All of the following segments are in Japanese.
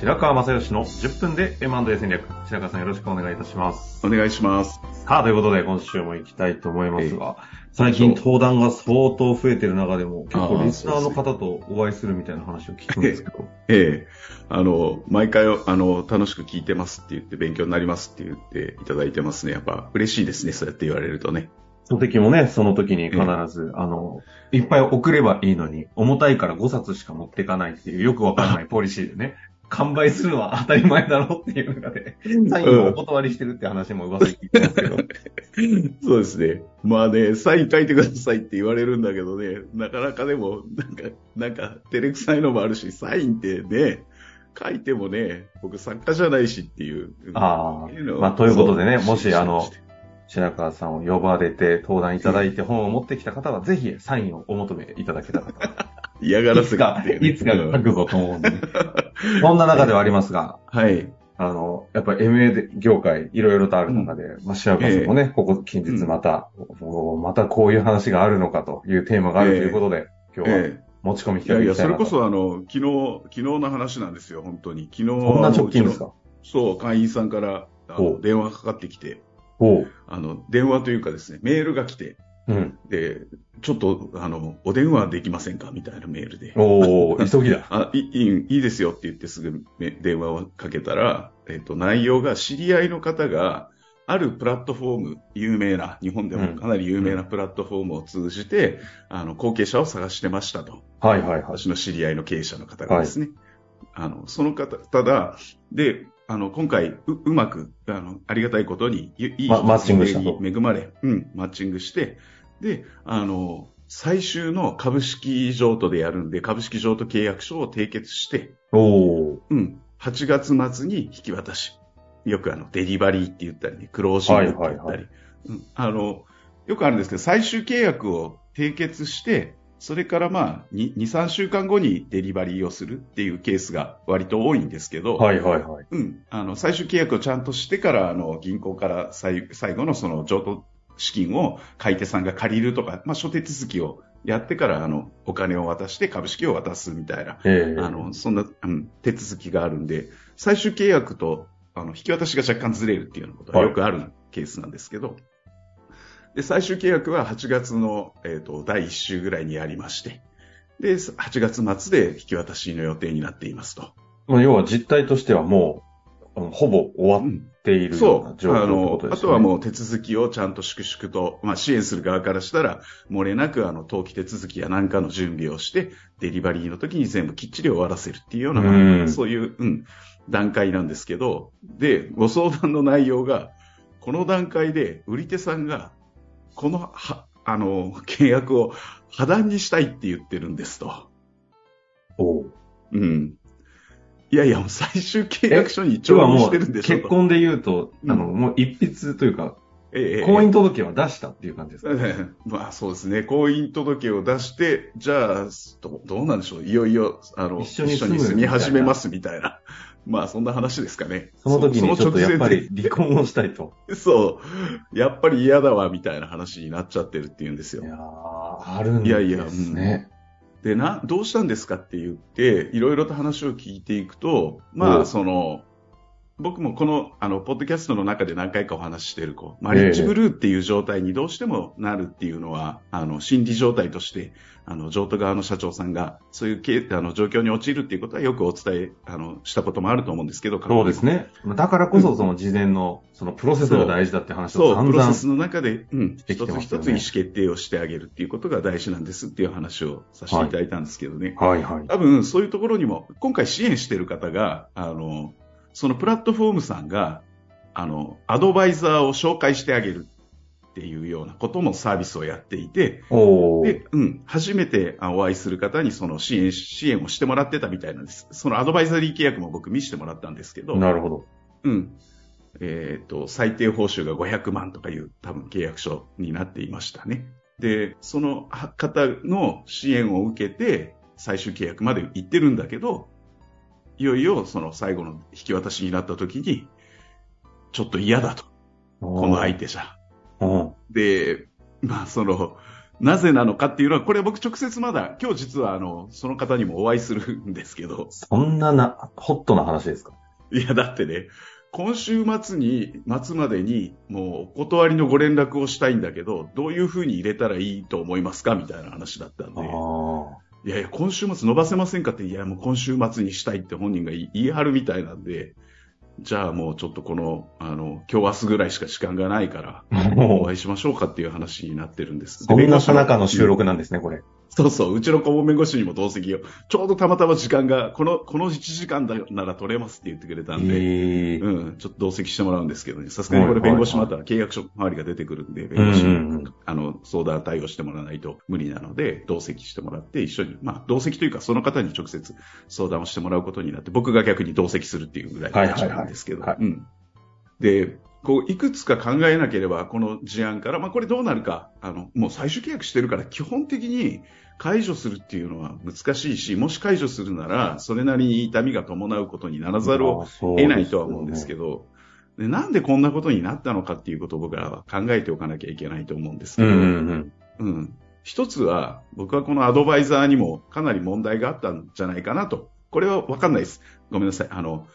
白川正義の10分で M&A 戦略。白川さんよろしくお願いいたします。お願いします。さあ、ということで今週も行きたいと思いますが、最近登壇が相当増えてる中でも、結構リスナーの方とお会いするみたいな話を聞くんですけど、ええあの、毎回、あの、楽しく聞いてますって言って、勉強になりますって言っていただいてますね。やっぱ嬉しいですね。そうやって言われるとね。その時もね、その時に必ず、あの、いっぱい送ればいいのに、重たいから5冊しか持っていかないっていうよくわかんないポリシーでね、完売するのは当たり前だろうっていう中で、サインをお断りしてるって話も噂に聞いてますけど、そうですね。まあね、サイン書いてくださいって言われるんだけどね、なかなかでも、なんか、なんか、照れくさいのもあるし、サインってね、書いてもね、僕作家じゃないしっていう。ああまあということでねもしあの白川さんを呼ばれて登壇いただいて本を持ってきた方は、ぜひサインをお求めいただけたらと。嫌がらせいつかっていつか書くぞと思うんで、ね。そんな中ではありますが、はい。あの、やっぱり MA 業界いろいろとある中で、まあ白川さんもね、ここ近日また、もうまたこういう話があるのかというテーマがあるということで、今日はえ持ち込みえいやいや、それこ。そあの、昨日、昨日の話なんですよ、本当に。昨日、そんな直近ですか？そう、会員さんから電話がかかってきて。あの、電話というかですね、メールが来て、うん。で、ちょっと、あの、お電話できませんか？みたいなメールで。おお急ぎだ。あいいいいいですよって言ってすぐめ電話をかけたら、えっと、内容が知り合いの方が、あるプラットフォーム、有名な、日本でもかなり有名なプラットフォームを通じて、あの、後継者を探してましたと。はいはいはい。私の知り合いの経営者の方がですね。あの、その方、ただ、で、あの、今回、う、うまく、あの、ありがたいことに、いいいまマッチングし恵まれ、うん、マッチングして、で、あの、最終の株式譲渡でやるんで、株式譲渡契約書を締結して、おおうん、8月末に引き渡し。よくあの、デリバリーって言ったりね、クロージングって言ったり、うん、あの、よくあるんですけど、最終契約を締結して、それからまあ、2、2 3週間後にデリバリーをするっていうケースが割と多いんですけど、はいはいはい。うん、あの、最終契約をちゃんとしてから、あの、銀行から最最後のその譲渡資金を買い手さんが借りるとか、まあ、諸手続きをやってから、あの、お金を渡して株式を渡すみたいな、ええ。あの、そんな、うん、手続きがあるんで、最終契約と、あの、引き渡しが若干ずれるっていうようなことがよくあるケースなんですけど、で、最終契約は8月の、えっ、と、第1週ぐらいにやりまして、で、8月末で引き渡しの予定になっていますと。まあ、要は実態としてはもう、ほぼ終わっうんているようそう。な状況ね。あとはもう手続きをちゃんと粛々と、まあ支援する側からしたら、漏れなくあの、登記手続きや何かの準備をして、デリバリーの時に全部きっちり終わらせるっていうような、うんそういう、うん、段階なんですけど、で、ご相談の内容が、この段階で売り手さんが、この、は、あの、契約を破談にしたいって言ってるんですと。おううん。いやいや、もう最終契約書に調印してるんでしょと。結婚で言うと、うんあの、もう一筆というか、ええ婚姻届は出したっていう感じですか、まあそうですね。婚姻届を出して、じゃあ、どどうなんでしょう？いよいよ、あの、一緒に住み始めますみたいな。まあそんな話ですかね。その時にちょっとやっぱり離婚をしたいと。そう。やっぱり嫌だわ、みたいな話になっちゃってるっていうんですよい。やーあるんいやいやですね。で、な、どうしたんですかって言って、いろいろと話を聞いていくと、まあ、その、僕もこの、あの、ポッドキャストの中で何回かお話ししている、こう、マリッジブルーっていう状態にどうしてもなるっていうのは、あの、心理状態として、あの、譲渡側の社長さんが、そういうけ、あの、状況に陥るっていうことはよくお伝え、あの、したこともあると思うんですけど、そうですね。だからこそ、その事前の、そのプロセスが大事だって話をそう、散々プロセスの中で、うん、一つ一つ意思決定をしてあげるっていうことが大事なんですっていう話をさせていただいたんですけどね。はいはい。多分そういうところにも、今回支援している方が、あの、そのプラットフォームさんが、あの、アドバイザーを紹介してあげるっていうようなこともサービスをやっていて、で、うん、初めてあお会いする方にその支援、支援をしてもらってたみたいなんです。そのアドバイザリー契約も僕見せてもらったんですけど、なるほど。うん。えっ、と、最低報酬が500万とかいう多分契約書になっていましたね。で、その方の支援を受けて最終契約まで行ってるんだけど、いよいよその最後の引き渡しになった時に、ちょっと嫌だと。この相手じゃ。うん。で、まあその、なぜなのかっていうのは、これ僕直接まだ、今日実はあの、その方にもお会いするんですけど、そんなな、ホットな話ですか？いやだってね、今週末に、末までに、もうお断りのご連絡をしたいんだけど、どういう風に入れたらいいと思いますか？みたいな話だったんで、ああ。いやいや、今週末伸ばせませんかって、いや、もう今週末にしたいって本人が言い張るみたいなんで、じゃあもうちょっとこの、あの、今日明日ぐらいしか時間がないから、おもう、会いしましょうかっていう話になってるんです。そんなさなかの収録なんですね、これ。そうそう、うちの顧問弁護士にも同席を、ちょうどたまたま時間が、この、この1時間だなら取れますって言ってくれたんで、ええ。うん、ちょっと同席してもらうんですけどね、さすがにこれ弁護士また契約書周りが出てくるんで、弁護士に、うん。うんうんあの、相談対応してもらわないと無理なので、同席してもらって、一緒に、まあ、同席というか、その方に直接相談をしてもらうことになって、僕が逆に同席するっていうぐらいの立場なんですけど、はいはい。うん。で、こう、いくつか考えなければ、この事案から、まあ、これどうなるか、あの、もう最終契約してるから、基本的に解除するっていうのは難しいし、もし解除するなら、それなりに痛みが伴うことにならざるを得ないとは思うんですけど。ど、でなんでこんなことになったのかっていうことを僕らは考えておかなきゃいけないと思うんですけど、うんうんうん。うん一つは、僕はこのアドバイザーにもかなり問題があったんじゃないかなと。これはわかんないです。ごめんなさい。あの、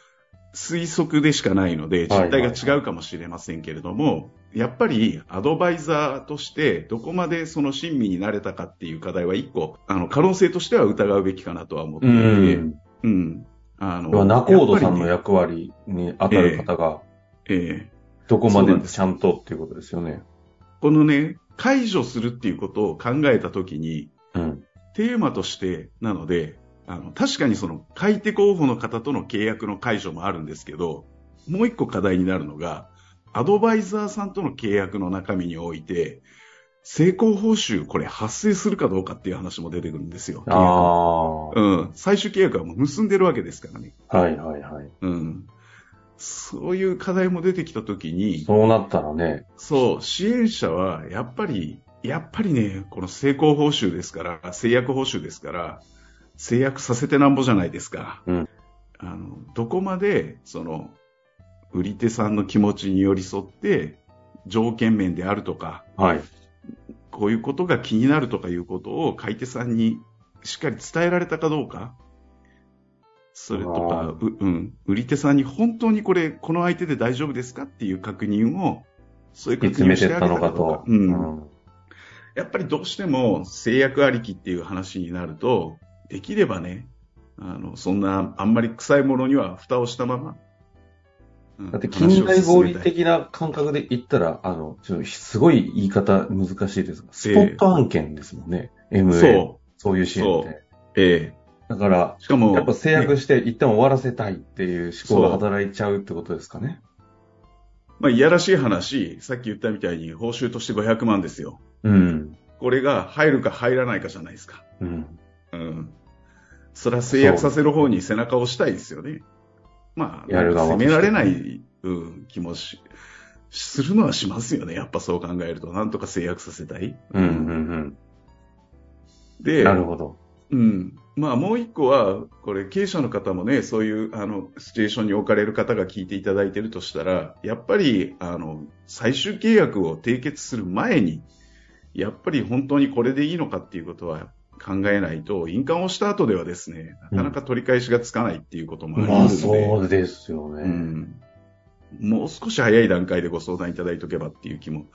推測でしかないので、実態が違うかもしれませんけれども、やっぱりアドバイザーとしてどこまでその親身になれたかっていう課題は一個、あの、可能性としては疑うべきかなとは思っていて、うん。うん。あの、要はナコードさんの役割に当たる方が、ええどこまでちゃんとっていうことですよね。このね、解除するっていうことを考えたときに、うん。テーマとしてなので、あの、確かにその、買い手候補の方との契約の解除もあるんですけど、もう一個課題になるのが、アドバイザーさんとの契約の中身において、成功報酬、これ発生するかどうかっていう話も出てくるんですよ。あうん。最終契約はもう結んでるわけですからね。あ。はいはいはい。うん。そういう課題も出てきたときに、そうなったらね、そう、支援者は、やっぱり、やっぱりね、この成功報酬ですから、制約報酬ですから、制約させてなんぼじゃないですか。うんあの、どこまで、その、売り手さんの気持ちに寄り添って、条件面であるとか、はい。こういうことが気になるとかいうことを買い手さんにしっかり伝えられたかどうか。それとあか、ううん、売り手さんに本当にこれ、この相手で大丈夫ですかっていう確認を、そういう確認をしてあげたのかと。。うん。やっぱりどうしても制約ありきっていう話になると、できればね、あの、そんな、あんまり臭いものには蓋をしたまま。うんだって近代合理的な感覚で言ったら、あの、ちょっとすごい言い方難しいですが、スポット案件ですもんね。MA。そそういう支援って。う。ええだから、しかも、やっぱ制約して一旦終わらせたいっていう思考が働いちゃうってことですかね。まあ、いやらしい話、さっき言ったみたいに報酬として500万ですよ。うん。これが入るか入らないかじゃないですか。うん。うん。それは制約させる方に背中を押したいですよね。まあ、やる側責められない、うん、気もし、するのはしますよね。やっぱそう考えると。なんとか制約させたい。うん、うん、うでん。、なるほど。うん。まあもう一個は、これ経営者の方もね、そういう、あの、シチュエーションに置かれる方が聞いていただいているとしたら、やっぱり、あの、最終契約を締結する前に、やっぱり本当にこれでいいのかっていうことは考えないと、印鑑をした後ではですね、なかなか取り返しがつかないっていうこともありまあ、ますので、そうですよね。うん。もう少し早い段階でご相談いただいとけばっていう気も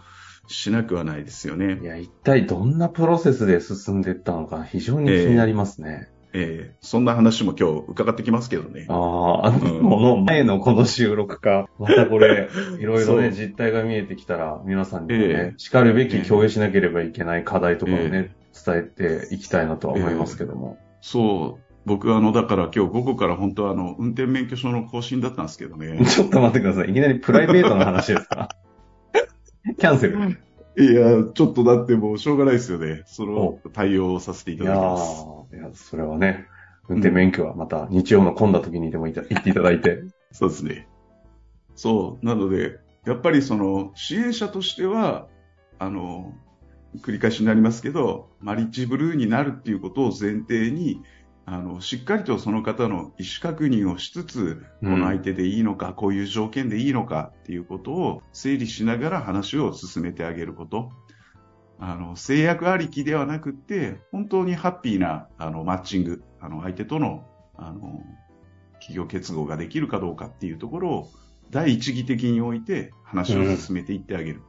しなくはないですよねい。や、一体どんなプロセスで進んでいったのか非常に気になりますね。ええそんな話も今日伺ってきますけどね。ああ、あの、うんこの前のこの収録か、またこれ、いろいろね、実態が見えてきたら、皆さんにもね、ええ叱るべき共有しなければいけない課題とかをね、え伝えていきたいなとは思いますけども。そう。僕あの、だから今日午後から本当はあの、運転免許証の更新だったんですけどね。ちょっと待ってください。いきなりプライベートの話ですか？キャンセル。いや、ちょっとだってもうしょうがないですよね。その対応をさせていいやただきます。ーいや、それはね、運転免許はまた日曜の混んだ時にでもいた言っていただいて。そうですね。そう。なので、やっぱりその、支援者としては、あの、繰り返しになりますけど、マリッジブルーになるっていうことを前提に、あの、しっかりとその方の意思確認をしつつ、この相手でいいのか、こういう条件でいいのかっていうことを整理しながら話を進めてあげること。あの、制約ありきではなくって、本当にハッピーな、あの、マッチング、あの、相手との、あの、企業結合ができるかどうかっていうところを、第一義的に置いて話を進めていってあげる。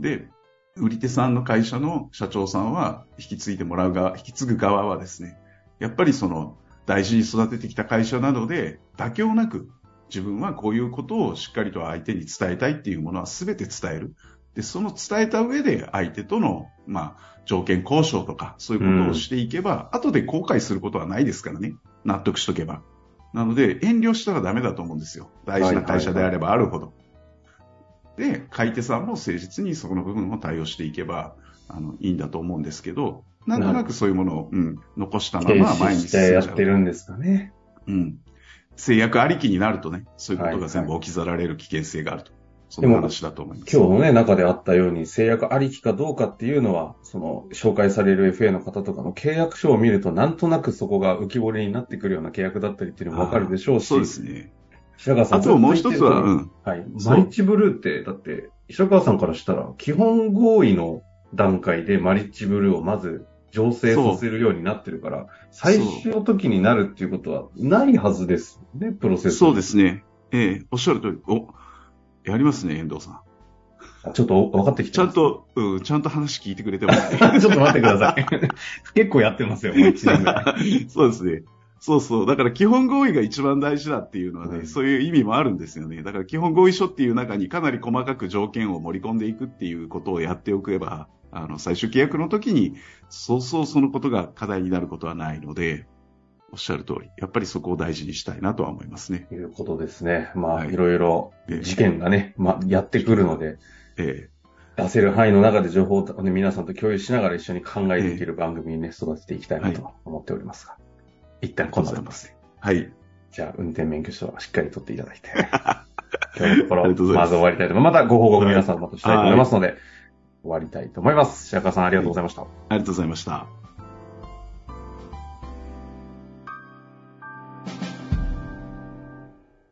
で、売り手さんの会社の社長さんは、引き継いでもらう側、引き継ぐ側はですね、やっぱりその、大事に育ててきた会社なので、妥協なく、自分はこういうことをしっかりと相手に伝えたいっていうものは全て伝える。で、その伝えた上で相手との、まあ、条件交渉とか、そういうことをしていけば、後で後悔することはないですからね。納得しとけば。なので、遠慮したらダメだと思うんですよ。大事な会社であればあるほど。で、買い手さんも誠実にそこの部分を対応していけば、あの、いいんだと思うんですけど、なんとなくそういうものを、うん、残したまま前に進ん。やってるんですかね。うん。制約ありきになるとね、そういうことが全部置き去られる危険性があると。その話だと思います。今日のね、中であったように、制約ありきかどうかっていうのは、その、紹介される FA の方とかの契約書を見ると、なんとなくそこが浮き彫りになってくるような契約だったりっていうのもわかるでしょうし。そうですね。白川さん。あともう一つは、うん。はい。マリッジブルーって、だって、白川さんからしたら、基本合意の段階でマリッジブルーをまず醸成させるようになってるから、最終の時になるっていうことはないはずですね、プロセス。そうですね。ええおっしゃる通り。お、やりますね、遠藤さん。ちょっと分かってきてちゃんと、うん、ちゃんと話聞いてくれてますね。ちょっと待ってください。結構やってますよ、もう一年ぐらい。そうですね。そうそう。だから基本合意が一番大事だっていうのはね、うんそういう意味もあるんですよね。だから基本合意書っていう中にかなり細かく条件を盛り込んでいくっていうことをやっておけば、あの、最終契約の時に、そうそうそのことが課題になることはないので、おっしゃる通り、やっぱりそこを大事にしたいなとは思いますね。ということですね。まあ、はいいろいろええ事件がね、まあ、やってくるので、え出せる範囲の中で情報を、ね、皆さんと共有しながら一緒に考えていける番組にね、育てていきたいなと思っておりますが。一旦えこんなところですね。はい。じゃあ、運転免許証はしっかり取っていただいて。今日のところ、まず終わりたいと思います。またご報告皆さんまたしたいと思いますので、終わりたいと思います。白川さんありがとうございました。ありがとうございました。